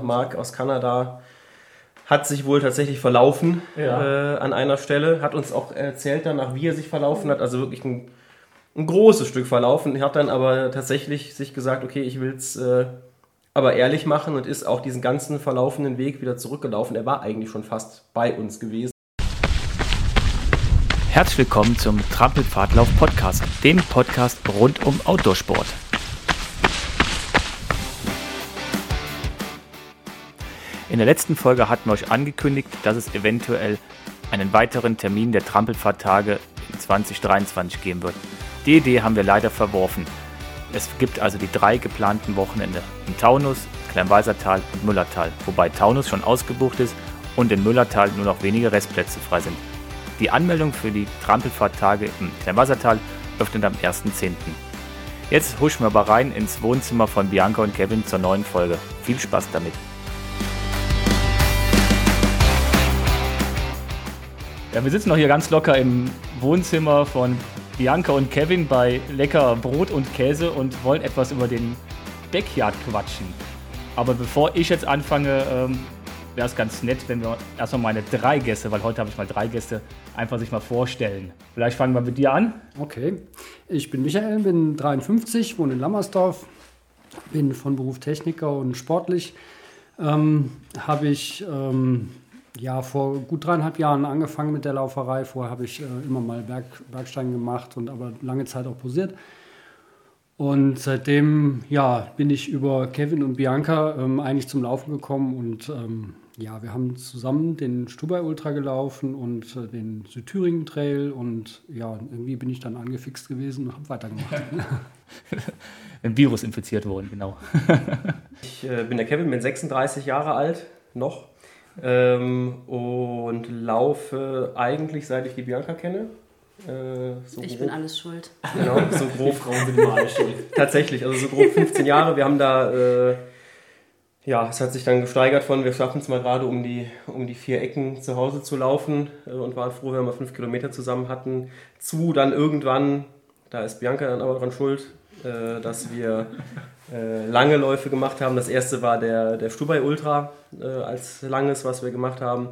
Marc aus Kanada hat sich wohl tatsächlich verlaufen Ja. äh, an einer Stelle, hat uns auch erzählt danach, wie er sich verlaufen hat, also wirklich ein, ein großes Stück verlaufen. Er hat dann aber tatsächlich sich gesagt, okay, ich will es äh, aber ehrlich machen und ist auch diesen ganzen verlaufenden Weg wieder zurückgelaufen. Er war eigentlich schon fast bei uns gewesen. Herzlich willkommen zum Trampelpfadlauf Podcast, dem Podcast rund um Outdoorsport. In der letzten Folge hatten wir euch angekündigt, dass es eventuell einen weiteren Termin der Trampelfahrttage in 2023 geben wird. Die Idee haben wir leider verworfen. Es gibt also die drei geplanten Wochenende in Taunus, Kleinwalsertal und Müllertal, wobei Taunus schon ausgebucht ist und in Müllertal nur noch wenige Restplätze frei sind. Die Anmeldung für die Trampelfahrttage im Kleinwassertal öffnet am 1.10. Jetzt huschen wir aber rein ins Wohnzimmer von Bianca und Kevin zur neuen Folge. Viel Spaß damit. Ja, wir sitzen noch hier ganz locker im Wohnzimmer von Bianca und Kevin bei lecker Brot und Käse und wollen etwas über den Backyard quatschen. Aber bevor ich jetzt anfange, ähm, wäre es ganz nett, wenn wir erstmal meine drei Gäste, weil heute habe ich mal drei Gäste, einfach sich mal vorstellen. Vielleicht fangen wir mit dir an. Okay, ich bin Michael, bin 53, wohne in Lammersdorf, bin von Beruf Techniker und sportlich. Ähm, habe ich ähm, ja vor gut dreieinhalb Jahren angefangen mit der Lauferei. Vorher habe ich äh, immer mal Berg, Bergsteigen gemacht und aber lange Zeit auch posiert. Und seitdem ja, bin ich über Kevin und Bianca ähm, eigentlich zum Laufen gekommen und ähm, ja, wir haben zusammen den Stubai Ultra gelaufen und äh, den Südthüringen Trail und ja, irgendwie bin ich dann angefixt gewesen und habe weitergemacht. Ein Virus infiziert worden, genau. Ich äh, bin der Kevin, bin 36 Jahre alt, noch. Ähm, und laufe eigentlich, seit ich die Bianca kenne. Äh, so Ich grob, bin alles schuld. Genau, so grob. Frauen sind immer alle schuld. Tatsächlich, also so grob 15 Jahre. Wir haben da, äh, ja, es hat sich dann gesteigert von, wir schaffen es mal gerade um die, um die vier Ecken zu Hause zu laufen äh, und waren froh, wenn wir fünf Kilometer zusammen hatten. Zu dann irgendwann, da ist Bianca dann aber dran schuld, äh, dass wir äh, lange Läufe gemacht haben. Das erste war der, der Stubai Ultra äh, als langes, was wir gemacht haben.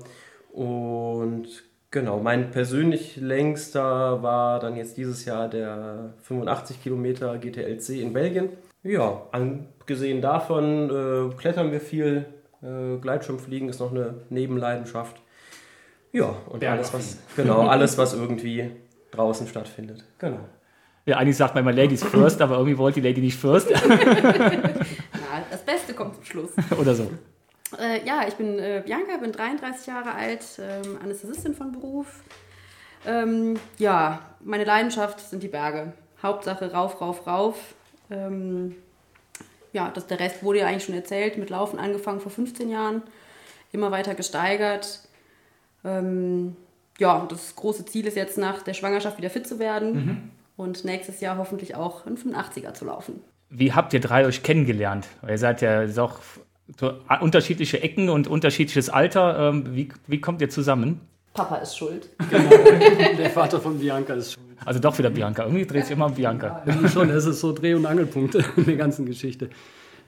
Und genau, mein persönlich längster war dann jetzt dieses Jahr der 85 Kilometer GTLC in Belgien. Ja, angesehen davon äh, klettern wir viel. Äh, Gleitschirmfliegen ist noch eine Nebenleidenschaft. Ja, und alles was, genau, alles, was irgendwie draußen stattfindet. Genau. Ja, eigentlich sagt man immer Ladies first, aber irgendwie wollte die Lady nicht first Ja, das Beste kommt zum Schluss. oder so. Äh, ja, ich bin äh, Bianca, bin 33 Jahre alt, ähm, Anästhesistin von Beruf. Ähm, ja, meine Leidenschaft sind die Berge. Hauptsache rauf, rauf, rauf. Ähm, ja, das, der Rest wurde ja eigentlich schon erzählt. Mit Laufen angefangen vor 15 Jahren, immer weiter gesteigert. Ähm, ja, das große Ziel ist jetzt nach der Schwangerschaft wieder fit zu werden und nächstes Jahr hoffentlich auch einen 85er zu laufen. Wie habt ihr drei euch kennengelernt? Ihr seid ja so unterschiedliche Ecken und unterschiedliches Alter. Ähm, Wie, wie kommt ihr zusammen? Papa ist schuld. der Vater von Bianca ist schon. Also doch wieder Bianca. Irgendwie dreht sich immer um Bianca. Irgendwie schon, das ist so Dreh- und Angelpunkt in der ganzen Geschichte.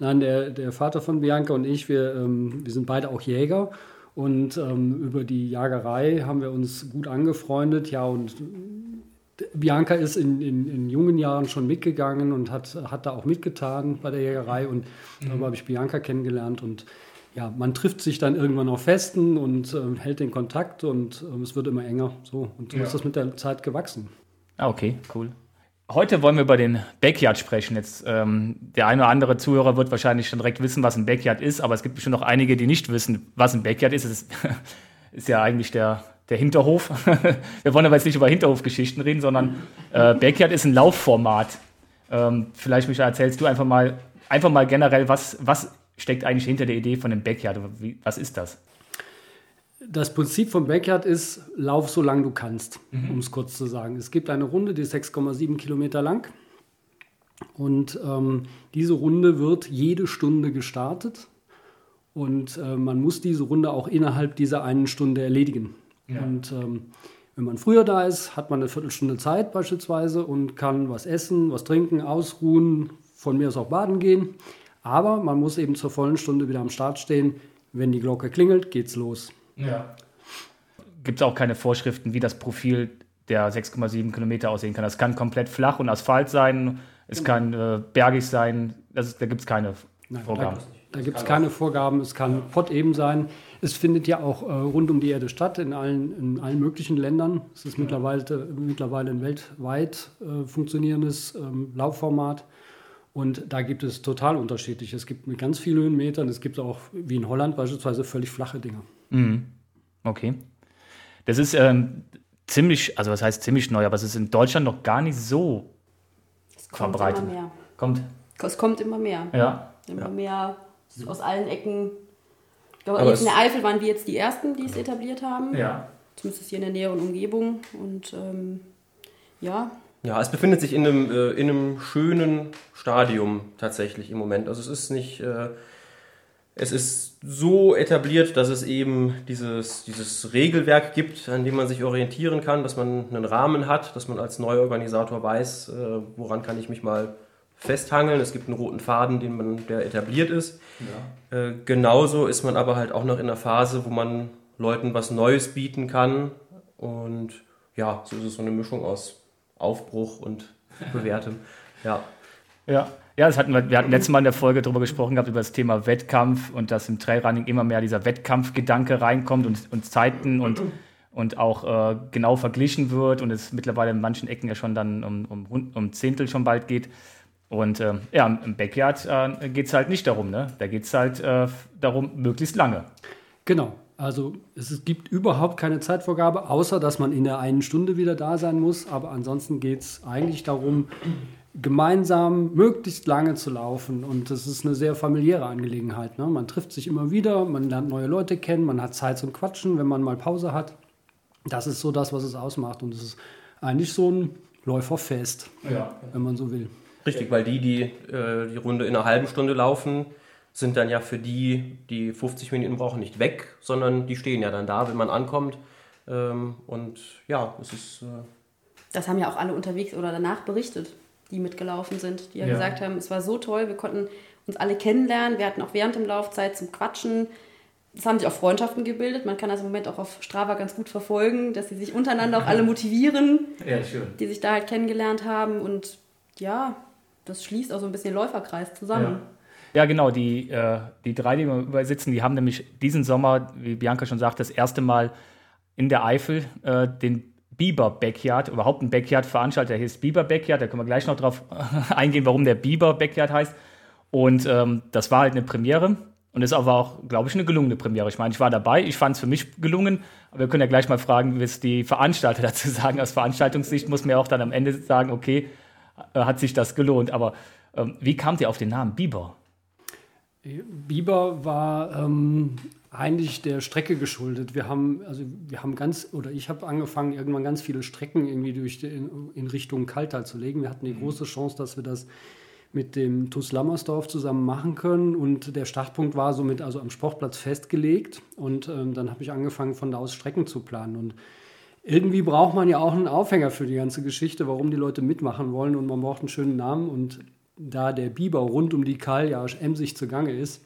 Nein, der, der Vater von Bianca und ich, wir, ähm, wir sind beide auch Jäger und ähm, über die Jagerei haben wir uns gut angefreundet. Ja, und Bianca ist in, in, in jungen Jahren schon mitgegangen und hat, hat da auch mitgetan bei der Jägerei und darüber habe ich Bianca kennengelernt und ja, man trifft sich dann irgendwann auf Festen und ähm, hält den Kontakt und ähm, es wird immer enger. So, und so ist das mit der Zeit gewachsen. Ah, okay, cool. Heute wollen wir über den Backyard sprechen. Jetzt, ähm, der eine oder andere Zuhörer wird wahrscheinlich schon direkt wissen, was ein Backyard ist, aber es gibt bestimmt noch einige, die nicht wissen, was ein Backyard ist. Es ist, ist ja eigentlich der, der Hinterhof. wir wollen aber jetzt nicht über Hinterhofgeschichten reden, sondern äh, Backyard ist ein Laufformat. Ähm, vielleicht, Michael, erzählst du einfach mal, einfach mal generell, was, was steckt eigentlich hinter der Idee von dem Backyard? Wie, was ist das? Das Prinzip vom Backyard ist, lauf so lang du kannst, um es kurz zu sagen. Es gibt eine Runde, die ist 6,7 Kilometer lang. Und ähm, diese Runde wird jede Stunde gestartet. Und äh, man muss diese Runde auch innerhalb dieser einen Stunde erledigen. Und ähm, wenn man früher da ist, hat man eine Viertelstunde Zeit beispielsweise und kann was essen, was trinken, ausruhen, von mir aus auch baden gehen. Aber man muss eben zur vollen Stunde wieder am Start stehen. Wenn die Glocke klingelt, geht's los. Ja. Gibt es auch keine Vorschriften, wie das Profil der 6,7 Kilometer aussehen kann? Das kann komplett flach und Asphalt sein, es kann äh, bergig sein, das ist, da gibt es keine Nein, Vorgaben. Da, da gibt es keine Vorgaben. Es kann Pott eben sein. Es findet ja auch äh, rund um die Erde statt, in allen, in allen möglichen Ländern. Es ist mittlerweile, mittlerweile ein weltweit äh, funktionierendes ähm, Laufformat. Und da gibt es total unterschiedlich. Es gibt mit ganz vielen Höhenmetern. Es gibt auch, wie in Holland beispielsweise, völlig flache Dinge. Mhm. Okay. Das ist ähm, ziemlich, also was heißt ziemlich neu, aber es ist in Deutschland noch gar nicht so Es kommt verbreitet. immer mehr. Kommt. Es kommt immer mehr. Ja. Immer Ja. mehr aus allen Ecken. Ich glaube, jetzt in der Eifel waren wir jetzt die Ersten, die es etabliert haben. Ja. Zumindest hier in der näheren Umgebung. Und ähm, ja, Ja, es befindet sich in einem, äh, in einem schönen Stadium tatsächlich im Moment. Also es ist nicht, äh, es ist so etabliert, dass es eben dieses, dieses Regelwerk gibt, an dem man sich orientieren kann, dass man einen Rahmen hat, dass man als Neuorganisator weiß, äh, woran kann ich mich mal festhangeln. Es gibt einen roten Faden, den man, der etabliert ist. Äh, genauso ist man aber halt auch noch in einer Phase, wo man Leuten was Neues bieten kann. Und ja, so ist es so eine Mischung aus Aufbruch und Bewährtem. Ja. Ja. Ja, das hatten wir, wir hatten letztes Mal in der Folge darüber gesprochen gehabt, über das Thema Wettkampf und dass im Trailrunning immer mehr dieser Wettkampfgedanke reinkommt und, und Zeiten und, und auch äh, genau verglichen wird und es mittlerweile in manchen Ecken ja schon dann um, um, um Zehntel schon bald geht. Und äh, ja, im Backyard äh, geht es halt nicht darum, ne? Da geht es halt äh, darum, möglichst lange. Genau. Also es gibt überhaupt keine Zeitvorgabe, außer dass man in der einen Stunde wieder da sein muss. Aber ansonsten geht es eigentlich darum, gemeinsam möglichst lange zu laufen. Und das ist eine sehr familiäre Angelegenheit. Ne? Man trifft sich immer wieder, man lernt neue Leute kennen, man hat Zeit zum Quatschen, wenn man mal Pause hat. Das ist so das, was es ausmacht. Und es ist eigentlich so ein Läuferfest, Ja. wenn man so will. Richtig, weil die, die äh, die Runde in einer halben Stunde laufen, sind dann ja für die, die 50 Minuten brauchen, nicht weg, sondern die stehen ja dann da, wenn man ankommt. Ähm, und ja, es ist. Äh, das haben ja auch alle unterwegs oder danach berichtet, die mitgelaufen sind, die ja, Ja. gesagt haben, es war so toll, wir konnten uns alle kennenlernen, wir hatten auch während dem Lauf Zeit zum Quatschen. Es haben sich auch Freundschaften gebildet. Man kann das im Moment auch auf Strava ganz gut verfolgen, dass sie sich untereinander auch alle motivieren, Ja, schön. die sich da halt kennengelernt haben. Und ja, das schließt auch so ein bisschen den Läuferkreis zusammen. Ja, genau. Die, äh, die drei, die wir übersitzen, die haben nämlich diesen Sommer, wie Bianca schon sagt, das erste Mal in der Eifel äh, den Biber Backyard, überhaupt ein Backyard veranstaltet. Der heißt Biber Backyard. Da können wir gleich noch drauf eingehen, warum der Biber Backyard heißt. Und ähm, das war halt eine Premiere. Und ist aber auch, glaube ich, eine gelungene Premiere. Ich meine, ich war dabei, ich fand es für mich gelungen, aber wir können ja gleich mal fragen, es die Veranstalter dazu sagen. Aus Veranstaltungssicht muss man ja auch dann am Ende sagen, okay, hat sich das gelohnt. Aber ähm, wie kamt ihr auf den Namen Biber? Biber war ähm, eigentlich der Strecke geschuldet. Wir haben, also wir haben ganz, oder ich habe angefangen, irgendwann ganz viele Strecken irgendwie durch die, in, in Richtung Kaltal zu legen. Wir hatten die große Chance, dass wir das mit dem TuS Lammersdorf zusammen machen können. Und der Startpunkt war somit also am Sportplatz festgelegt. Und ähm, dann habe ich angefangen, von da aus Strecken zu planen. Und irgendwie braucht man ja auch einen Aufhänger für die ganze Geschichte, warum die Leute mitmachen wollen. Und man braucht einen schönen Namen. Und da der Biber rund um die Kal ja emsig zugange ist,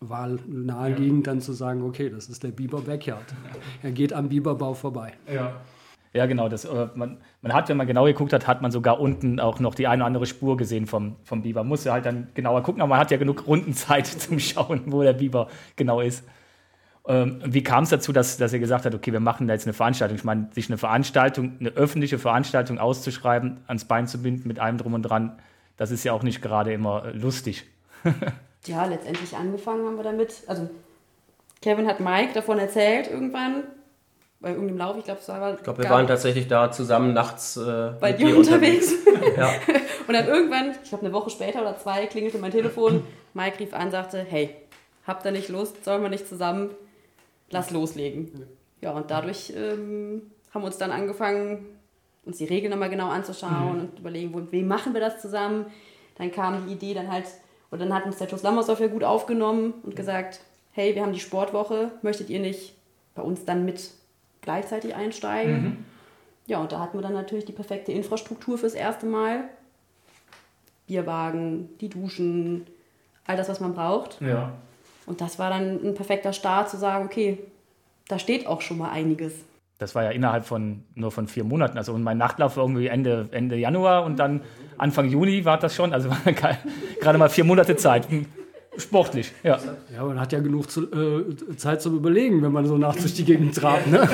war naheliegend dann zu sagen, okay, das ist der Biber Backyard. Er geht am Biberbau vorbei. Ja. Ja, genau. Das, äh, man, man hat, wenn man genau geguckt hat, hat man sogar unten auch noch die eine oder andere Spur gesehen vom, vom Biber. Muss ja halt dann genauer gucken, aber man hat ja genug Rundenzeit zum Schauen, wo der Biber genau ist. Ähm, wie kam es dazu, dass, dass ihr gesagt habt, okay, wir machen da jetzt eine Veranstaltung? Ich meine, sich eine Veranstaltung, eine öffentliche Veranstaltung auszuschreiben, ans Bein zu binden mit allem drum und dran, das ist ja auch nicht gerade immer lustig. Ja, letztendlich angefangen haben wir damit. Also Kevin hat Mike davon erzählt irgendwann, bei irgendeinem Lauf, ich glaube, es war. ich glaube, wir waren tatsächlich da zusammen nachts äh, bei dir unterwegs. Ja. Und dann irgendwann, ich glaube eine Woche später oder zwei, klingelte mein Telefon. Mike rief an, sagte, hey, habt ihr nicht Lust, sollen wir nicht zusammen, lass loslegen. Ja, und dadurch ähm, haben wir uns dann angefangen, uns die Regeln nochmal genau anzuschauen und überlegen, wo, wem machen wir das zusammen. Dann kam die Idee dann halt, oder dann hat uns der TuS Lammersdorf ja gut aufgenommen und gesagt, hey, wir haben die Sportwoche, möchtet ihr nicht bei uns dann mit gleichzeitig einsteigen? Ja, und da hatten wir dann natürlich die perfekte Infrastruktur fürs erste Mal. Bierwagen, die Duschen, all das, was man braucht. Ja. Und das war dann ein perfekter Start zu sagen, okay, da steht auch schon mal einiges. Das war ja innerhalb von nur von vier Monaten. Also mein Nachtlauf war irgendwie Ende, Ende Januar und dann Anfang Juni war das schon. Also gerade mal vier Monate Zeit. Sportlich, ja. Ja, man hat ja genug zu, äh, Zeit zum Überlegen, wenn man so nachts durch die Gegend trabt. Ne?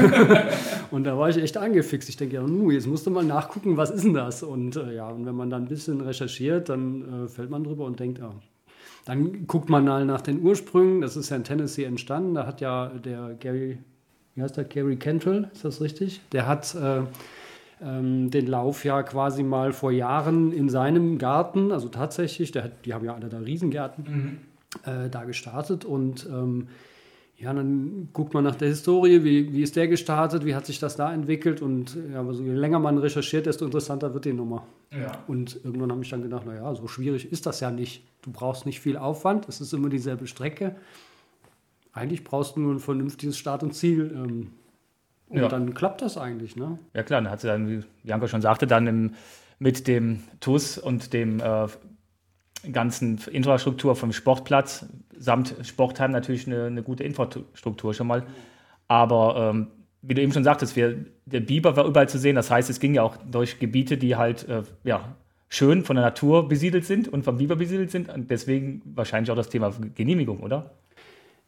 und da war ich echt angefixt. Ich denke, ja, nu, jetzt musst du mal nachgucken, was ist denn das? Und äh, ja, und wenn man dann ein bisschen recherchiert, dann äh, fällt man drüber und denkt, ja. Dann guckt man mal nach den Ursprüngen. Das ist ja in Tennessee entstanden. Da hat ja der Gary, wie heißt der, Gary Cantrell, ist das richtig? Der hat äh, ähm, den Lauf ja quasi mal vor Jahren in seinem Garten, also tatsächlich, hat, die haben ja alle da Riesengärten, mhm. äh, da gestartet und ähm, ja, dann guckt man nach der Historie, wie, wie ist der gestartet, wie hat sich das da entwickelt und ja, also je länger man recherchiert, desto interessanter wird die Nummer. Ja. Und irgendwann habe ich dann gedacht, naja, so schwierig ist das ja nicht. Du brauchst nicht viel Aufwand, es ist immer dieselbe Strecke. Eigentlich brauchst du nur ein vernünftiges Start und Ziel. Ähm, und Ja. dann klappt das eigentlich, ne? Ja klar, dann hat sie dann, wie Janko schon sagte, dann im, mit dem TUS und dem äh, ganzen Infrastruktur vom Sportplatz samt Sportheim natürlich eine, eine gute Infrastruktur schon mal. Aber ähm, wie du eben schon sagtest, wir, der Biber war überall zu sehen. Das heißt, es ging ja auch durch Gebiete, die halt äh, ja, schön von der Natur besiedelt sind und vom Biber besiedelt sind. Und deswegen wahrscheinlich auch das Thema Genehmigung, oder?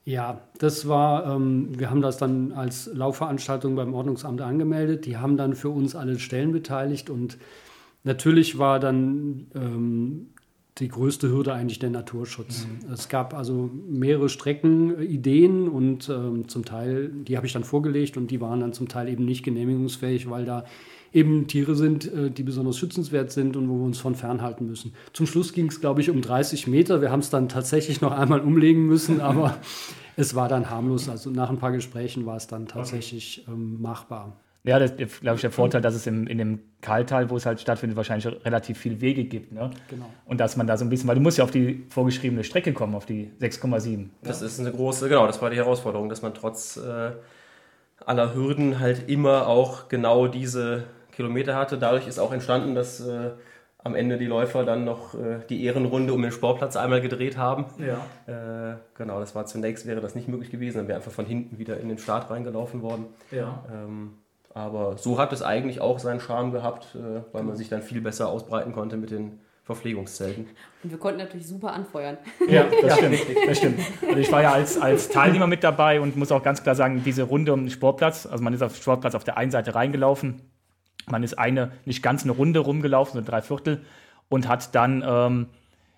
Ja, das war, ähm, wir haben das dann als Laufveranstaltung beim Ordnungsamt angemeldet. Die haben dann für uns alle Stellen beteiligt und natürlich war dann ähm, die größte Hürde eigentlich der Naturschutz. Es gab also mehrere Streckenideen und ähm, zum Teil, die habe ich dann vorgelegt und die waren dann zum Teil eben nicht genehmigungsfähig, weil da eben Tiere sind, äh, die besonders schützenswert sind und wo wir uns von fernhalten müssen. Zum Schluss ging es, glaube ich, um 30 Meter. Wir haben es dann tatsächlich noch einmal umlegen müssen, aber es war dann harmlos. Also nach ein paar Gesprächen war es dann tatsächlich ähm, machbar. Ja, das ist, glaube ich, der Vorteil, dass es im, in dem Kaltal, wo es halt stattfindet, wahrscheinlich relativ viel Wege gibt. Ne? Genau. Und dass man da so ein bisschen, weil du musst ja auf die vorgeschriebene Strecke kommen, auf die 6,7. Das ist eine große, genau, das war die Herausforderung, dass man trotz äh, aller Hürden halt immer auch genau diese Kilometer hatte. Dadurch ist auch entstanden, dass äh, am Ende die Läufer dann noch äh, die Ehrenrunde um den Sportplatz einmal gedreht haben. Ja. Äh, genau, das war zunächst wäre das nicht möglich gewesen, dann wäre einfach von hinten wieder in den Start reingelaufen worden. ja. Ähm, aber so hat es eigentlich auch seinen Charme gehabt, äh, weil man sich dann viel besser ausbreiten konnte mit den Verpflegungszelten. Und wir konnten natürlich super anfeuern. Ja, das stimmt. Das stimmt. Also ich war ja als, als Teilnehmer mit dabei und muss auch ganz klar sagen, diese Runde um den Sportplatz, also man ist auf den Sportplatz auf der einen Seite reingelaufen, man ist eine, nicht ganz eine Runde rumgelaufen, so drei Viertel, und hat dann, ähm,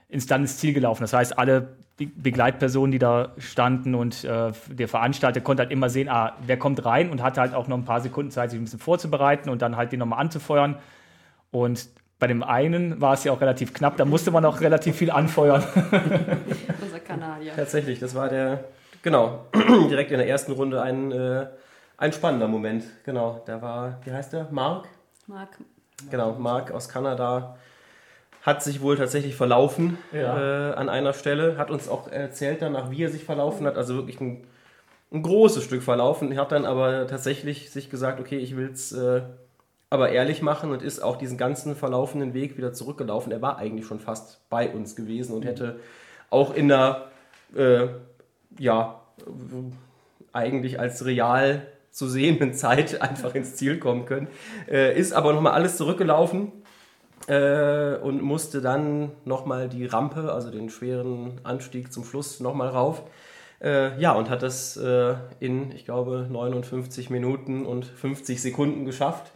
ins, dann ins Ziel gelaufen. Das heißt, alle die Begleitpersonen, die da standen und äh, der Veranstalter konnte halt immer sehen, ah, wer kommt rein und hatte halt auch noch ein paar Sekunden Zeit, sich ein bisschen vorzubereiten und dann halt den nochmal anzufeuern. Und bei dem einen war es ja auch relativ knapp, da musste man auch relativ viel anfeuern. Unser Kanadier. Tatsächlich, das war der, genau, direkt in der ersten Runde ein, äh, ein spannender Moment. Genau, da war, wie heißt der? Mark? Marc, Genau, Mark aus Kanada hat sich wohl tatsächlich verlaufen Ja. äh, an einer Stelle, hat uns auch erzählt danach, wie er sich verlaufen hat, also wirklich ein, ein großes Stück verlaufen. Er hat dann aber tatsächlich sich gesagt, okay, ich will es äh, aber ehrlich machen und ist auch diesen ganzen verlaufenden Weg wieder zurückgelaufen. Er war eigentlich schon fast bei uns gewesen und hätte auch in der, äh, ja, eigentlich als real zu sehenden Zeit einfach ins Ziel kommen können. Äh, ist aber nochmal alles zurückgelaufen äh, und musste dann nochmal die Rampe, also den schweren Anstieg zum Schluss nochmal rauf. Äh, ja, und hat das äh, in, ich glaube, 59 Minuten und 50 Sekunden geschafft.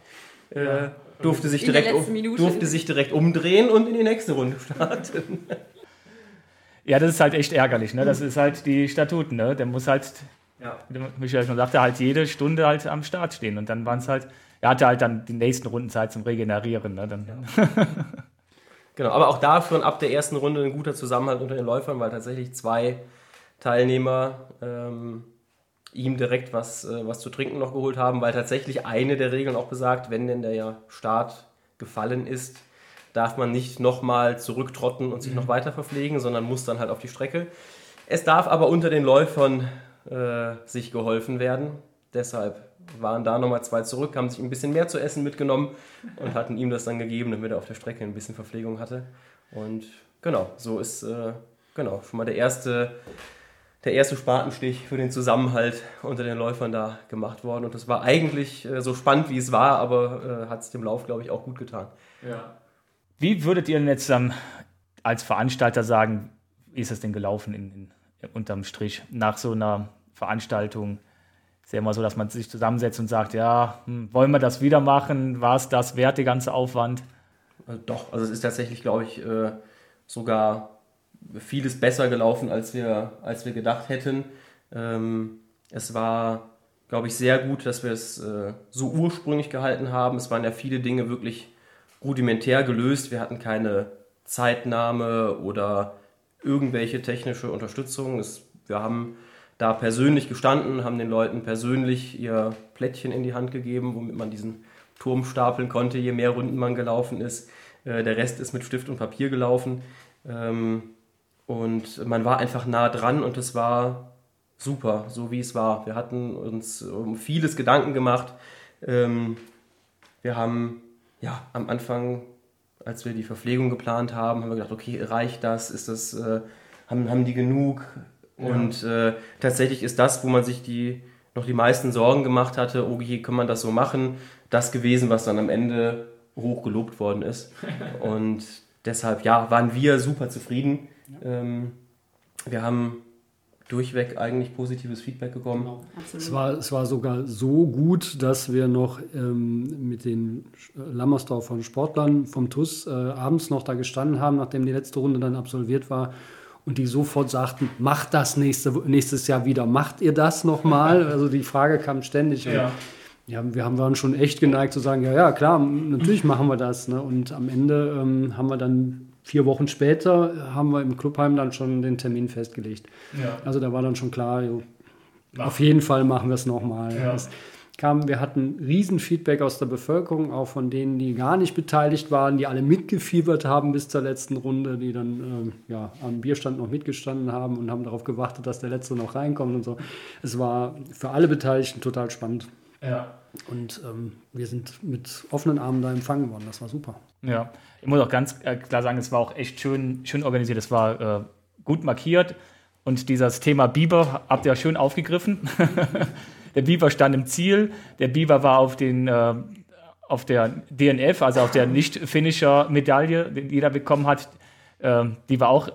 Äh, durfte, sich In direkt, um, durfte sich direkt umdrehen und in die nächste Runde starten. Ja, das ist halt echt ärgerlich. Ne? Das ist halt die Statuten. Ne? Der muss halt, Ja. wie Michael schon sagte, halt jede Stunde halt am Start stehen. Und dann waren es halt, er hatte halt dann die nächsten Runden Zeit zum Regenerieren. Ne? Dann, Genau, aber auch dafür ab der ersten Runde ein guter Zusammenhalt unter den Läufern, weil tatsächlich zwei Teilnehmer ähm, ihm direkt was, äh, was zu trinken noch geholt haben, weil tatsächlich eine der Regeln auch besagt, wenn denn der Start gefallen ist, darf man nicht nochmal zurücktrotten und sich noch weiter verpflegen, sondern muss dann halt auf die Strecke. Es darf aber unter den Läufern äh, sich geholfen werden. Deshalb waren da nochmal zwei zurück, haben sich ein bisschen mehr zu essen mitgenommen und hatten ihm das dann gegeben, damit er auf der Strecke ein bisschen Verpflegung hatte. Und genau, so ist äh, genau, schon mal der erste, der erste Spatenstich für den Zusammenhalt unter den Läufern da gemacht worden. Und das war eigentlich äh, so spannend, wie es war, aber äh, hat es dem Lauf, glaube ich, auch gut getan. Ja. Wie würdet ihr denn jetzt ähm, als Veranstalter sagen, wie ist es denn gelaufen in, in, unterm Strich nach so einer Veranstaltung? Ist ja immer so, dass man sich zusammensetzt und sagt, ja, hm, wollen wir das wieder machen? War es das wert, der ganze Aufwand? Also doch, also es ist tatsächlich, glaube ich, äh, sogar vieles besser gelaufen, als wir, als wir gedacht hätten. Ähm, es war, glaube ich, sehr gut, dass wir es äh, so ursprünglich gehalten haben. Es waren ja viele Dinge wirklich rudimentär gelöst. Wir hatten keine Zeitnahme oder irgendwelche technische Unterstützung. Es, wir haben da persönlich gestanden, haben den Leuten persönlich ihr Plättchen in die Hand gegeben, womit man diesen Turm stapeln konnte, je mehr Runden man gelaufen ist. Äh, der Rest ist mit Stift und Papier gelaufen. Ähm, und man war einfach nah dran und es war super, so wie es war. Wir hatten uns um vieles Gedanken gemacht. Ähm, wir haben ja am Anfang, als wir die Verpflegung geplant haben, haben wir gedacht, okay, reicht das? Ist das, äh, haben, haben die genug? Ja. Und äh, tatsächlich ist das, wo man sich die noch die meisten Sorgen gemacht hatte, oh je, kann man das so machen, das gewesen, was dann am Ende hoch gelobt worden ist. Und deshalb, ja, waren wir super zufrieden. Ähm, wir haben durchweg eigentlich positives Feedback bekommen. Genau, es, war, es war sogar so gut, dass wir noch ähm, mit den Lammersdorfer Sportlern vom TUS äh, abends noch da gestanden haben, nachdem die letzte Runde dann absolviert war und die sofort sagten, macht das nächste, nächstes Jahr wieder, macht ihr das nochmal? Also die Frage kam ständig. Ja. ja, wir haben waren schon echt geneigt zu sagen, ja, ja, klar, natürlich machen wir das. Ne? Und am Ende ähm, haben wir dann vier Wochen später haben wir im Clubheim dann schon den Termin festgelegt. Ja. Also da war dann schon klar, jo, auf jeden Fall machen wir es nochmal. Ja. Kam, wir hatten Riesenfeedback aus der Bevölkerung, auch von denen, die gar nicht beteiligt waren, die alle mitgefiebert haben bis zur letzten Runde, die dann äh, ja, am Bierstand noch mitgestanden haben und haben darauf gewartet, dass der letzte noch reinkommt und so. Es war für alle Beteiligten total spannend. Ja. Und ähm, wir sind mit offenen Armen da empfangen worden. Das war super. Ja, ich muss auch ganz äh, klar sagen, es war auch echt schön, schön organisiert. Es war äh, gut markiert. Und dieses Thema Biber habt ihr schön aufgegriffen. der Biber stand im Ziel. Der Biber war auf, den, äh, auf der DNF, also auf der Nicht-Finisher-Medaille, die jeder bekommen hat. Äh, die war auch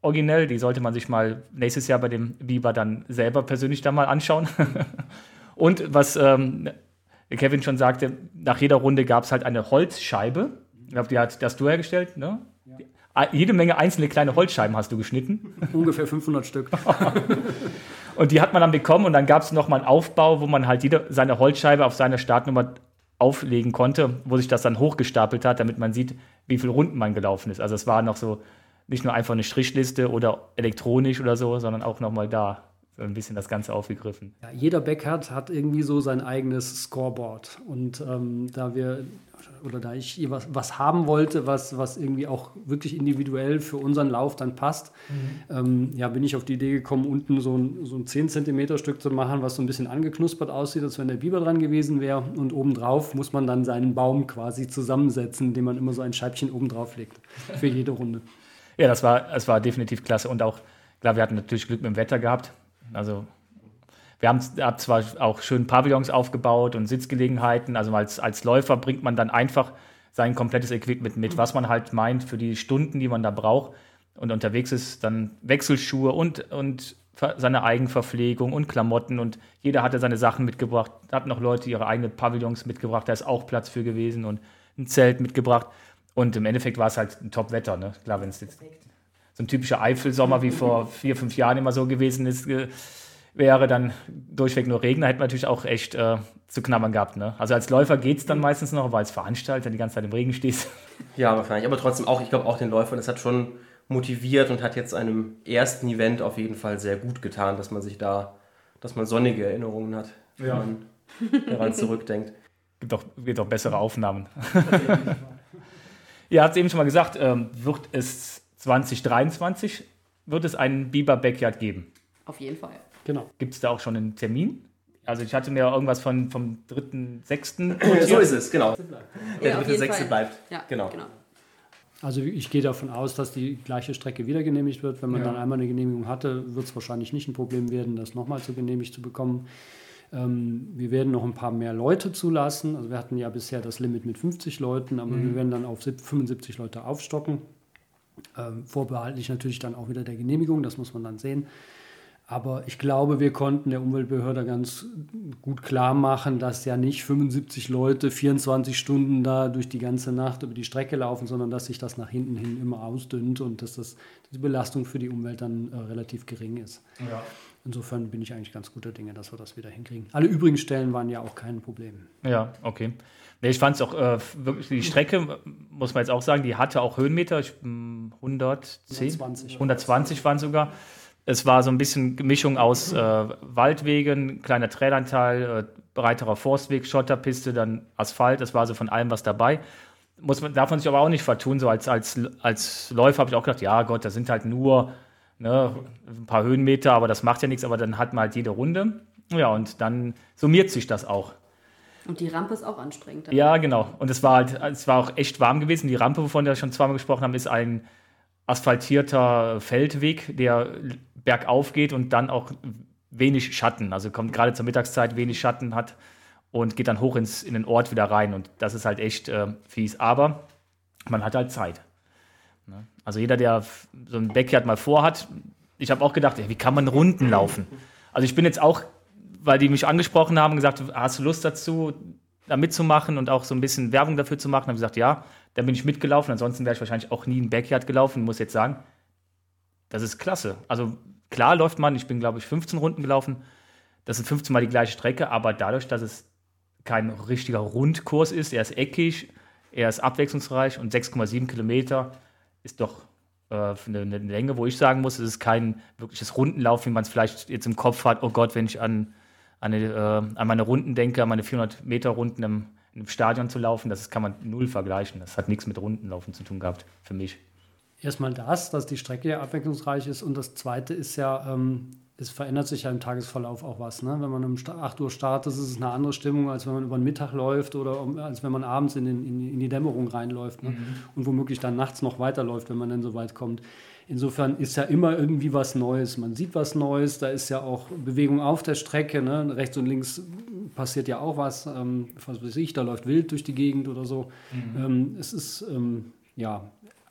originell. Die sollte man sich mal nächstes Jahr bei dem Biber dann selber persönlich da mal anschauen. Und was ähm, Kevin schon sagte, nach jeder Runde gab es halt eine Holzscheibe. Ich glaube, die hat das du hergestellt, ne? Ja. Jede Menge einzelne kleine Holzscheiben hast du geschnitten. Ungefähr 500 Stück. und die hat man dann bekommen und dann gab es nochmal einen Aufbau, wo man halt jede, seine Holzscheibe auf seine Startnummer auflegen konnte, wo sich das dann hochgestapelt hat, damit man sieht, wie viele Runden man gelaufen ist. Also es war noch so nicht nur einfach eine Strichliste oder elektronisch oder so, sondern auch nochmal da ein bisschen das Ganze aufgegriffen. Ja, jeder Backhard hat irgendwie so sein eigenes Scoreboard. Und ähm, da wir oder da ich was, was haben wollte, was, was irgendwie auch wirklich individuell für unseren Lauf dann passt, mhm. ähm, ja, bin ich auf die Idee gekommen, unten so ein, so ein 10 cm Stück zu machen, was so ein bisschen angeknuspert aussieht, als wenn der Biber dran gewesen wäre. Und obendrauf muss man dann seinen Baum quasi zusammensetzen, indem man immer so ein Scheibchen obendrauf legt für jede Runde. Ja, das war, das war definitiv klasse und auch, klar, wir hatten natürlich Glück mit dem Wetter gehabt. Also wir haben hab zwar auch schön Pavillons aufgebaut und Sitzgelegenheiten, also als, als Läufer bringt man dann einfach sein komplettes Equipment mit, was man halt meint für die Stunden, die man da braucht. Und unterwegs ist dann Wechselschuhe und, und seine Eigenverpflegung und Klamotten und jeder hatte seine Sachen mitgebracht, hat noch Leute ihre eigenen Pavillons mitgebracht, da ist auch Platz für gewesen und ein Zelt mitgebracht. Und im Endeffekt war es halt ein Top-Wetter, ne? Klar, wenn es jetzt so ein typischer Eifelsommer wie vor vier, fünf Jahren immer so gewesen ist, äh, wäre dann durchweg nur Regen, da hätte man natürlich auch echt äh, zu knabbern gehabt. Ne? Also als Läufer geht es dann meistens noch, aber als Veranstalter die ganze Zeit im Regen stehst. Ja, wahrscheinlich. Aber trotzdem auch, ich glaube auch den Läufern, das hat schon motiviert und hat jetzt einem ersten Event auf jeden Fall sehr gut getan, dass man sich da, dass man sonnige Erinnerungen hat, wenn ja. man daran zurückdenkt. Gibt auch, gibt auch bessere Aufnahmen. Ihr habt es eben schon mal gesagt, ähm, wird es 2023 wird es einen Biber Backyard geben. Auf jeden Fall. Genau. Gibt es da auch schon einen Termin? Also ich hatte mir irgendwas von, vom 3.6. so ist es, genau. Der ja, 3.6. bleibt. Ja, genau. genau. Also ich gehe davon aus, dass die gleiche Strecke wieder genehmigt wird. Wenn man ja. dann einmal eine Genehmigung hatte, wird es wahrscheinlich nicht ein Problem werden, das nochmal zu genehmigt zu bekommen. Ähm, wir werden noch ein paar mehr Leute zulassen. Also wir hatten ja bisher das Limit mit 50 Leuten, aber mhm. wir werden dann auf 75 Leute aufstocken. Ähm, vorbehaltlich natürlich dann auch wieder der Genehmigung, das muss man dann sehen. Aber ich glaube, wir konnten der Umweltbehörde ganz gut klar machen, dass ja nicht 75 Leute 24 Stunden da durch die ganze Nacht über die Strecke laufen, sondern dass sich das nach hinten hin immer ausdünnt und dass das, die Belastung für die Umwelt dann äh, relativ gering ist. Ja. Insofern bin ich eigentlich ganz guter Dinge, dass wir das wieder hinkriegen. Alle übrigen Stellen waren ja auch kein Problem. Ja, okay. Ich fand es auch äh, wirklich, die Strecke, muss man jetzt auch sagen, die hatte auch Höhenmeter, ich, 110, 120, 120 waren sogar. Es war so ein bisschen Mischung aus äh, Waldwegen, kleiner Trailanteil, äh, breiterer Forstweg, Schotterpiste, dann Asphalt. Das war so von allem was dabei. Muss man, darf man sich aber auch nicht vertun. So als, als, als Läufer habe ich auch gedacht, ja Gott, das sind halt nur ne, ein paar Höhenmeter, aber das macht ja nichts. Aber dann hat man halt jede Runde. Ja, und dann summiert sich das auch. Und die Rampe ist auch anstrengend. Ja, genau. Und es war halt, es war auch echt warm gewesen. Die Rampe, wovon wir schon zweimal gesprochen haben, ist ein asphaltierter Feldweg, der bergauf geht und dann auch wenig Schatten. Also kommt gerade zur Mittagszeit, wenig Schatten hat und geht dann hoch ins, in den Ort wieder rein. Und das ist halt echt äh, fies. Aber man hat halt Zeit. Ne? Also jeder, der so ein Backyard mal vorhat, ich habe auch gedacht, ja, wie kann man Runden laufen? Also ich bin jetzt auch, weil die mich angesprochen haben, gesagt, hast du Lust dazu, da mitzumachen und auch so ein bisschen Werbung dafür zu machen? Habe gesagt, ja, dann bin ich mitgelaufen. Ansonsten wäre ich wahrscheinlich auch nie ein Backyard gelaufen. Muss jetzt sagen, das ist klasse. Also klar läuft man, ich bin glaube ich 15 Runden gelaufen. Das sind 15 Mal die gleiche Strecke, aber dadurch, dass es kein richtiger Rundkurs ist, er ist eckig, er ist abwechslungsreich und 6,7 Kilometer ist doch äh, eine, eine, Länge, wo ich sagen muss, es ist kein wirkliches Rundenlauf, wie man es vielleicht jetzt im Kopf hat. Oh Gott, wenn ich an, an, äh, an meine Runden denke, an meine 400 Meter Runden im, im Stadion zu laufen, das kann man null vergleichen. Das hat nichts mit Rundenlaufen zu tun gehabt für mich. Erstmal das, dass die Strecke ja abwechslungsreich ist und das Zweite ist ja, ähm, es verändert sich ja im Tagesverlauf auch was. Ne? Wenn man um 8 Uhr startet, ist es eine andere Stimmung, als wenn man über den Mittag läuft oder um, als wenn man abends in, den, in, in die Dämmerung reinläuft ne? mhm. und womöglich dann nachts noch weiterläuft, wenn man dann so weit kommt. Insofern ist ja immer irgendwie was Neues. Man sieht was Neues, da ist ja auch Bewegung auf der Strecke. Ne? Rechts und links passiert ja auch was. Ähm, was weiß ich, da läuft Wild durch die Gegend oder so. Mhm. Ähm, es ist, ähm, ja,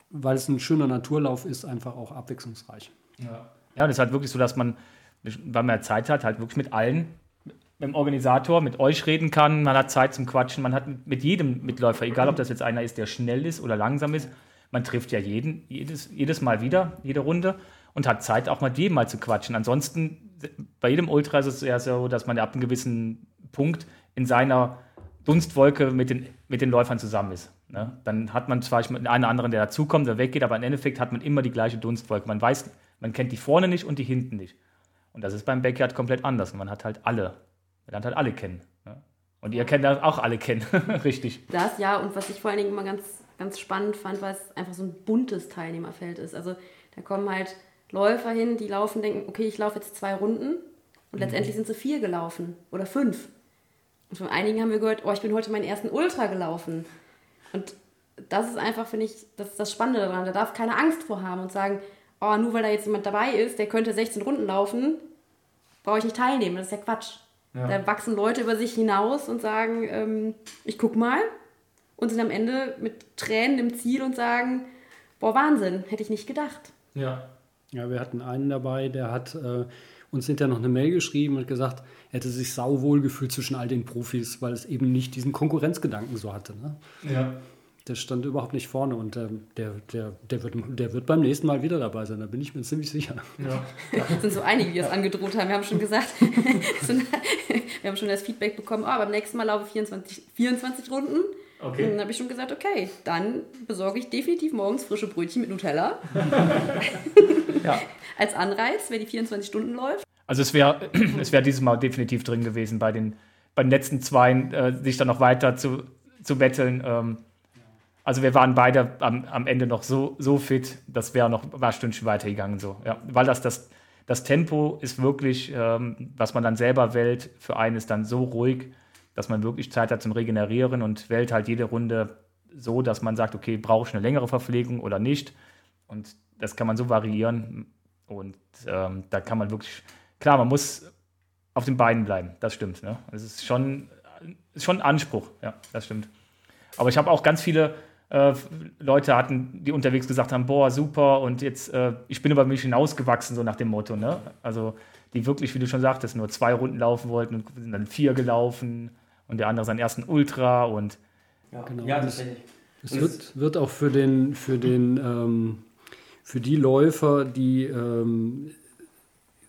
weil es ein schöner Naturlauf ist, einfach auch abwechslungsreich. Ja, ja und es ist halt wirklich so, dass man, weil man Zeit hat, halt wirklich mit allen, mit dem Organisator, mit euch reden kann. Man hat Zeit zum Quatschen. Man hat mit jedem Mitläufer, egal ob das jetzt einer ist, der schnell ist oder langsam ist, man trifft ja jeden, jedes, jedes Mal wieder, jede Runde und hat Zeit, auch mit jedem mal zu quatschen. Ansonsten, bei jedem Ultra ist es ja so, dass man ab einem gewissen Punkt in seiner Dunstwolke mit den, mit den Läufern zusammen ist. Ne? Dann hat man zwar einen anderen, der dazukommt, der weggeht, aber im Endeffekt hat man immer die gleiche Dunstwolke. Man weiß, man kennt die vorne nicht und die hinten nicht. Und das ist beim Backyard komplett anders. Man hat halt alle. Man lernt halt alle kennen. Ne? Und ihr kennt auch alle kennen, richtig. Das ja, und was ich vor allen Dingen immer ganz, ganz spannend fand, weil es einfach so ein buntes Teilnehmerfeld ist. Also da kommen halt Läufer hin, die laufen, denken, okay, ich laufe jetzt zwei Runden und mhm. letztendlich sind sie vier gelaufen oder fünf. Und von einigen haben wir gehört, oh, ich bin heute meinen ersten Ultra gelaufen. Und das ist einfach, finde ich, das ist das Spannende daran. Da darf keine Angst vor haben und sagen, oh, nur weil da jetzt jemand dabei ist, der könnte 16 Runden laufen, brauche ich nicht teilnehmen. Das ist ja Quatsch. Ja. Da wachsen Leute über sich hinaus und sagen, ähm, ich guck mal und sind am Ende mit Tränen im Ziel und sagen, boah, Wahnsinn, hätte ich nicht gedacht. Ja. Ja, wir hatten einen dabei, der hat äh, uns hinterher noch eine Mail geschrieben und gesagt, er hätte sich sauwohl gefühlt zwischen all den Profis, weil es eben nicht diesen Konkurrenzgedanken so hatte. Ne? Ja. Der stand überhaupt nicht vorne und ähm, der, der, der, wird, der wird beim nächsten Mal wieder dabei sein, da bin ich mir ziemlich sicher. Ja. Es sind so einige, die das angedroht haben. Wir haben schon gesagt, wir haben schon das Feedback bekommen, oh, beim nächsten Mal laufe ich 24, 24 Runden. Okay. Und dann habe ich schon gesagt, okay, dann besorge ich definitiv morgens frische Brötchen mit Nutella. ja. Als Anreiz, wenn die 24 Stunden läuft. Also es wäre es wär dieses Mal definitiv drin gewesen, bei den, bei den letzten zwei äh, sich dann noch weiter zu, zu betteln. Ähm, also wir waren beide am, am Ende noch so, so fit, das wäre noch ein paar Stündchen weitergegangen. So. Ja, weil das, das, das Tempo ist wirklich, ähm, was man dann selber wählt, für einen ist dann so ruhig, dass man wirklich Zeit hat zum Regenerieren und wählt halt jede Runde so, dass man sagt, okay, brauche ich eine längere Verpflegung oder nicht. Und das kann man so variieren. Und ähm, da kann man wirklich, klar, man muss auf den Beinen bleiben, das stimmt. Ne? Es ist schon, ist schon ein Anspruch, ja, das stimmt. Aber ich habe auch ganz viele äh, Leute hatten, die unterwegs gesagt haben, boah, super, und jetzt, äh, ich bin über mich hinausgewachsen, so nach dem Motto, ne? Also die wirklich, wie du schon sagtest, nur zwei Runden laufen wollten und sind dann vier gelaufen und der andere seinen ersten Ultra und ja, genau. Ja, tatsächlich. Es wird, wird auch für den, für den ähm, für die Läufer, die ähm,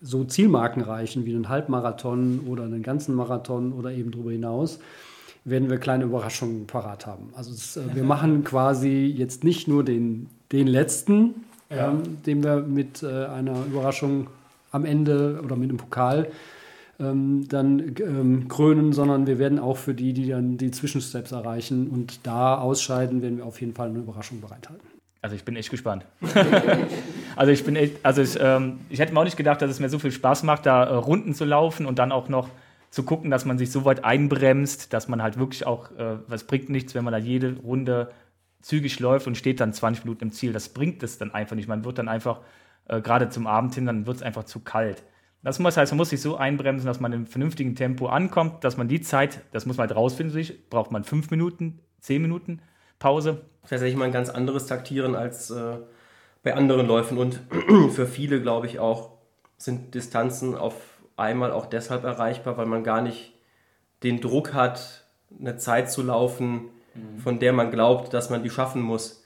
so Zielmarken reichen, wie einen Halbmarathon oder einen ganzen Marathon oder eben darüber hinaus, werden wir kleine Überraschungen parat haben. Also es, äh, wir machen quasi jetzt nicht nur den, den letzten, ja. ähm, den wir mit äh, einer Überraschung am Ende oder mit einem Pokal ähm, dann ähm, krönen, sondern wir werden auch für die, die dann die Zwischensteps erreichen und da ausscheiden, werden wir auf jeden Fall eine Überraschung bereithalten. Also ich bin echt gespannt. also ich bin echt, also ich, ähm, ich hätte mir auch nicht gedacht, dass es mir so viel Spaß macht, da äh, Runden zu laufen und dann auch noch zu gucken, dass man sich so weit einbremst, dass man halt wirklich auch, äh, was bringt nichts, wenn man da jede Runde zügig läuft und steht dann 20 Minuten im Ziel. Das bringt es dann einfach nicht. Man wird dann einfach, äh, gerade zum Abend hin, dann wird es einfach zu kalt. Das muss, heißt, man muss sich so einbremsen, dass man im vernünftigen Tempo ankommt, dass man die Zeit, das muss man halt rausfinden, braucht man fünf Minuten, zehn Minuten Pause. Tatsächlich mal ein ganz anderes Taktieren als äh, bei anderen Läufen und für viele, glaube ich, auch sind Distanzen auf einmal auch deshalb erreichbar, weil man gar nicht den Druck hat, eine Zeit zu laufen, mhm. von der man glaubt, dass man die schaffen muss.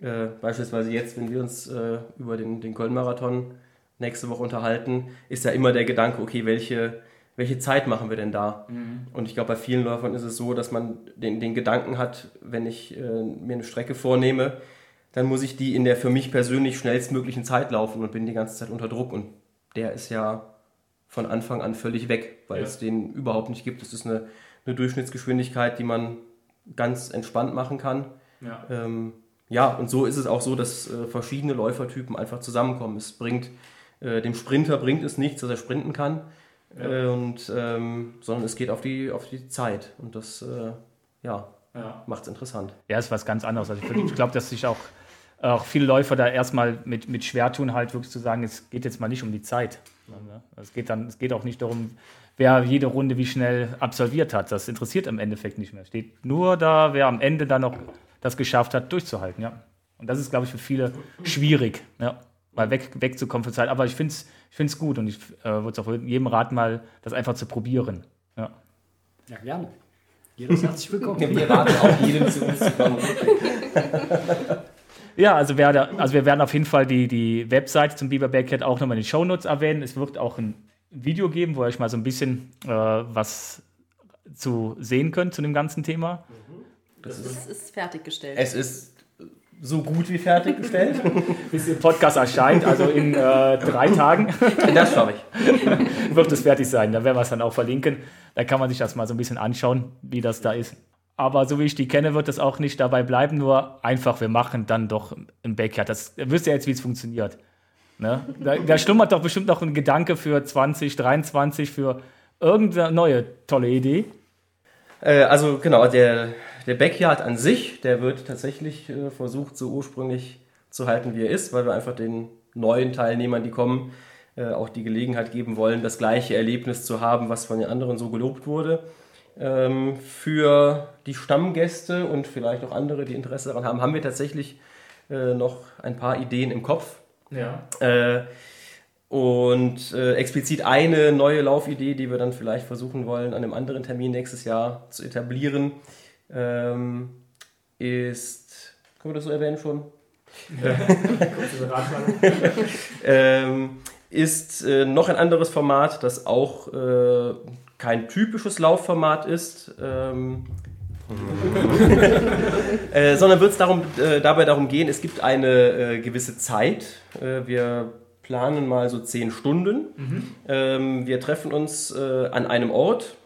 Äh, beispielsweise jetzt, wenn wir uns äh, über den, den Köln-Marathon nächste Woche unterhalten, ist ja immer der Gedanke, okay, welche welche Zeit machen wir denn da? Mhm. Und ich glaube, bei vielen Läufern ist es so, dass man den, den Gedanken hat, wenn ich äh, mir eine Strecke vornehme, dann muss ich die in der für mich persönlich schnellstmöglichen Zeit laufen und bin die ganze Zeit unter Druck. Und der ist ja von Anfang an völlig weg, weil ja. es den überhaupt nicht gibt. Es ist eine, eine Durchschnittsgeschwindigkeit, die man ganz entspannt machen kann. Ja. Ähm, ja, und so ist es auch so, dass äh, verschiedene Läufertypen einfach zusammenkommen. Es bringt, äh, dem Sprinter bringt es nichts, dass er sprinten kann. Ja. Äh, und, ähm, sondern es geht auf die, auf die Zeit. Und das äh, ja, ja. macht es interessant. Ja, ist was ganz anderes. Also ich, ich glaube, dass sich auch, auch viele Läufer da erstmal mit, mit schwer tun, halt wirklich zu sagen, es geht jetzt mal nicht um die Zeit. Es geht, dann, es geht auch nicht darum, wer jede Runde wie schnell absolviert hat. Das interessiert im Endeffekt nicht mehr. Es steht nur da, wer am Ende dann noch das geschafft hat, durchzuhalten. Ja. Und das ist, glaube ich, für viele schwierig. Ja mal weg, wegzukommen für Zeit. Aber ich finde es ich find's gut und ich äh, würde es auch jedem raten, mal das einfach zu probieren. Ja, ja gerne. Jeder ist herzlich willkommen. wir raten auch jedem zu uns zu kommen. Ja, also, werde, also wir werden auf jeden Fall die, die Webseite zum Beaver Bearcat auch nochmal in den Shownotes erwähnen. Es wird auch ein Video geben, wo ihr euch mal so ein bisschen äh, was zu sehen könnt zu dem ganzen Thema. Das, das ist, ist fertiggestellt. Es ist so gut wie fertiggestellt. Bis der Podcast erscheint, also in äh, drei Tagen. Das schaffe ich. Wird es fertig sein. Da werden wir es dann auch verlinken. Da kann man sich das mal so ein bisschen anschauen, wie das da ist. Aber so wie ich die kenne, wird das auch nicht dabei bleiben, nur einfach, wir machen dann doch ein Backyard. Das wisst ihr jetzt, wie es funktioniert. Ne? Da, da schlummert doch bestimmt noch ein Gedanke für 2023, für irgendeine neue tolle Idee. Äh, also genau, der, der Backyard an sich, der wird tatsächlich äh, versucht, so ursprünglich zu halten, wie er ist, weil wir einfach den neuen Teilnehmern, die kommen, äh, auch die Gelegenheit geben wollen, das gleiche Erlebnis zu haben, was von den anderen so gelobt wurde. Ähm, für die Stammgäste und vielleicht auch andere, die Interesse daran haben, haben wir tatsächlich äh, noch ein paar Ideen im Kopf. Ja. Äh, und explizit eine neue Laufidee, die wir dann vielleicht versuchen wollen, an einem anderen Termin nächstes Jahr zu etablieren, ähm, ist, können wir das so erwähnen schon? ähm, ist äh, noch ein anderes Format, das auch äh, kein typisches Laufformat ist, ähm, äh, sondern wird es darum, äh, dabei darum gehen, es gibt eine äh, gewisse Zeit. Äh, wir planen mal so zehn Stunden. Mhm. Ähm, wir treffen uns an einem Ort,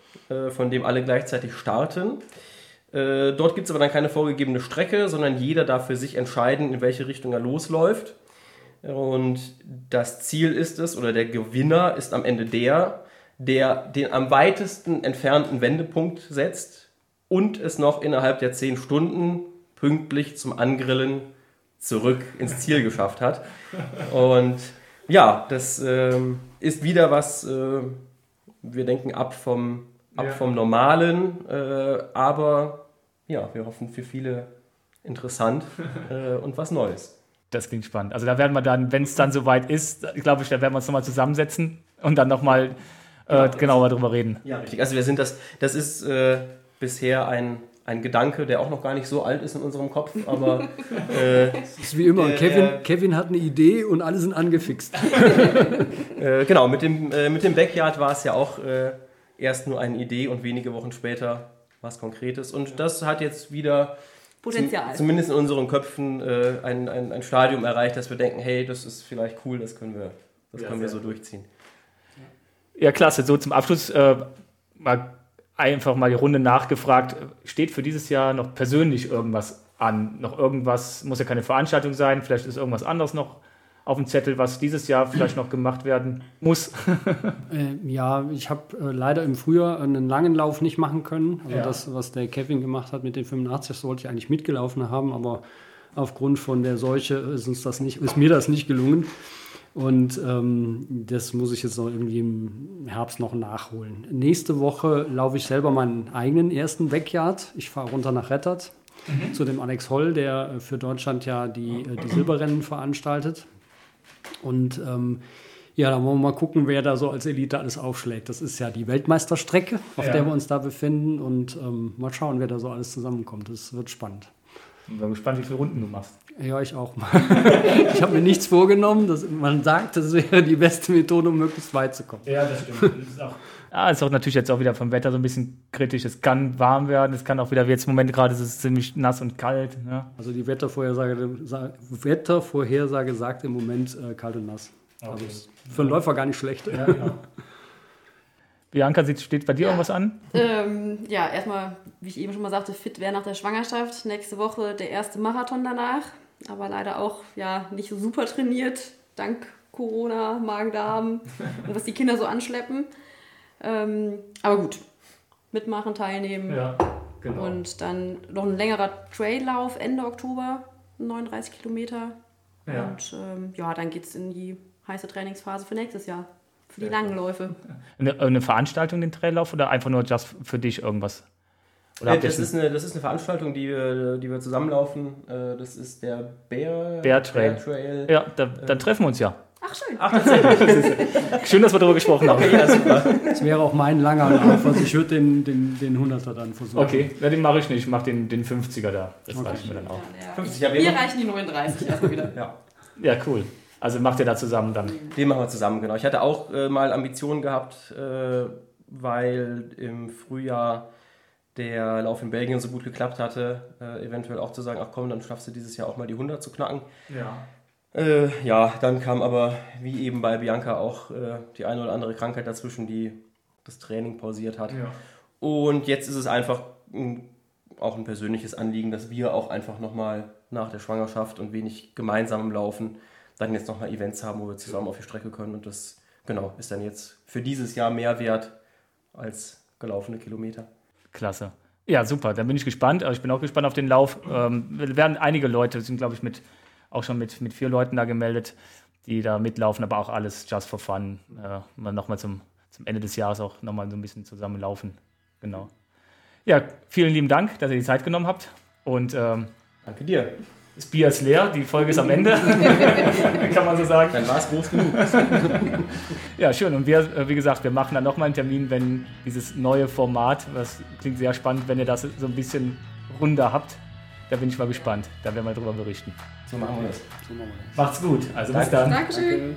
von dem alle gleichzeitig starten. Äh, dort gibt es aber dann keine vorgegebene Strecke, sondern jeder darf für sich entscheiden, in welche Richtung er losläuft. Und das Ziel ist es, oder der Gewinner ist am Ende der, der den am weitesten entfernten Wendepunkt setzt und es noch innerhalb der 10 Stunden pünktlich zum Angrillen zurück ins Ziel geschafft hat. Und ja, das ähm, ist wieder was, äh, wir denken ab vom, ab Ja. vom Normalen, äh, aber ja, wir hoffen für viele interessant äh, und was Neues. Das klingt spannend. Also da werden wir dann, wenn es dann soweit ist, glaube ich, da werden wir uns nochmal zusammensetzen und dann nochmal äh, genauer drüber reden. Ja, richtig. Also wir sind das, das ist äh, bisher ein, ein Gedanke, der auch noch gar nicht so alt ist in unserem Kopf, aber äh, ist wie immer. Der- Kevin, Kevin hat eine Idee und alle sind angefixt. äh, genau, mit dem, äh, mit dem Backyard war es ja auch äh, erst nur eine Idee und wenige Wochen später was Konkretes. Und das hat jetzt wieder Potenzial. Zum, zumindest in unseren Köpfen äh, ein, ein, ein Stadium erreicht, dass wir denken, hey, das ist vielleicht cool, das können wir, das Ja, können wir so durchziehen. Ja, klasse. So zum Abschluss äh, mal einfach mal die Runde nachgefragt. Steht für dieses Jahr noch persönlich irgendwas an? Noch irgendwas, muss ja keine Veranstaltung sein, vielleicht ist irgendwas anderes noch auf dem Zettel, was dieses Jahr vielleicht noch gemacht werden muss. Äh, ja, ich habe äh, leider im Frühjahr einen langen Lauf nicht machen können. Also Ja. das, was der Kevin gemacht hat mit den 85, sollte ich eigentlich mitgelaufen haben, aber aufgrund von der Seuche ist uns das nicht, ist mir das nicht gelungen. Und ähm, das muss ich jetzt noch irgendwie im Herbst noch nachholen. Nächste Woche laufe ich selber meinen eigenen ersten Backyard. Ich fahre runter nach Rettert zu dem Alex Holl, der äh, für Deutschland ja die, äh, die Silberrennen veranstaltet. Und ähm, ja, dann wollen wir mal gucken, wer da so als Elite alles aufschlägt. Das ist ja die Weltmeisterstrecke, auf Ja. der wir uns da befinden. Und ähm, mal schauen, wer da so alles zusammenkommt. Das wird spannend. Bin gespannt, wie viele Runden du machst. Ja, ich auch mal. ich habe mir nichts vorgenommen. Das, man sagt, das wäre die beste Methode, um möglichst weit zu kommen. Ja, das stimmt. Das ist auch, ja, ist auch natürlich jetzt auch wieder vom Wetter so ein bisschen kritisch. Es kann warm werden, es kann auch wieder, wie jetzt im Moment gerade ist es ziemlich nass und kalt. Ne? Also die Wettervorhersage, sa- Wettervorhersage sagt im Moment äh, kalt und nass. Also Okay. ist für einen Läufer gar nicht schlecht. Ja, genau. Bianca, sieht- steht bei dir irgendwas an? Ähm, ja, erstmal, wie ich eben schon mal sagte, fit wäre nach der Schwangerschaft. Nächste Woche der erste Marathon danach. Aber leider auch ja nicht so super trainiert, dank Corona, Magen-Darm und was die Kinder so anschleppen. Ähm, aber gut, mitmachen, teilnehmen. Ja, genau. Und dann noch ein längerer Traillauf Ende Oktober, 39 Kilometer. Ja. Und ähm, ja, dann geht es in die heiße Trainingsphase für nächstes Jahr. Für die Sehr langen Läufe. Eine, eine Veranstaltung, den Traillauf oder einfach nur just für dich irgendwas? Oder das, ist eine, das ist eine Veranstaltung, die wir, die wir zusammenlaufen. Äh, Das ist der Bär, Bär Trail. Bär Trail. ja, da, dann treffen wir uns ja. Ach, schön. Ach, tatsächlich. Schön, dass wir darüber gesprochen haben. ja, super. Das wäre auch mein langer Lauf. Also ich würde den, den, den 100er dann versuchen. Okay, ja, den mache ich nicht. Ich mache den, den 50er da. Das Okay. reicht mir dann auch. Ja, 50, ja, wir reichen die 39 erstmal wieder. Ja. Ja, cool. Also macht ihr da zusammen dann. Den machen wir zusammen, genau. Ich hatte auch äh, mal Ambitionen gehabt, äh, weil im Frühjahr der Lauf in Belgien so gut geklappt hatte, äh, eventuell auch zu sagen, ach komm, dann schaffst du dieses Jahr auch mal die 100 zu knacken. Ja. Äh, ja, dann kam aber, wie eben bei Bianca, auch äh, die eine oder andere Krankheit dazwischen, die das Training pausiert hat. ja. Und jetzt ist es einfach ein, auch ein persönliches Anliegen, dass wir auch einfach nochmal nach der Schwangerschaft und wenig gemeinsamem Laufen dann jetzt nochmal Events haben, wo wir zusammen auf die Strecke können. Und das, genau, ist dann jetzt für dieses Jahr mehr wert als gelaufene Kilometer. Klasse. Ja, super. Dann bin ich gespannt. Also Ich bin auch gespannt auf den Lauf. Ähm, wir werden einige Leute, sind glaube ich mit, auch schon mit, mit vier Leuten da gemeldet, die da mitlaufen, aber auch alles just for fun. Äh, mal nochmal zum, zum Ende des Jahres auch nochmal so ein bisschen zusammen laufen. Genau. Ja, vielen lieben Dank, dass ihr die Zeit genommen habt. Und ähm, Danke dir. das Bier ist leer, die Folge ist am Ende. Kann man so sagen. Dann war es groß genug. Ja, schön. Und wir, äh, wie gesagt, wir machen dann nochmal einen Termin, wenn dieses neue Format, was klingt sehr spannend, wenn ihr das so ein bisschen runder habt. Da bin ich mal gespannt. Da werden wir drüber berichten. So machen wir das. So machen wir das. Macht's gut. Also bis Danke. dann. Dankeschön.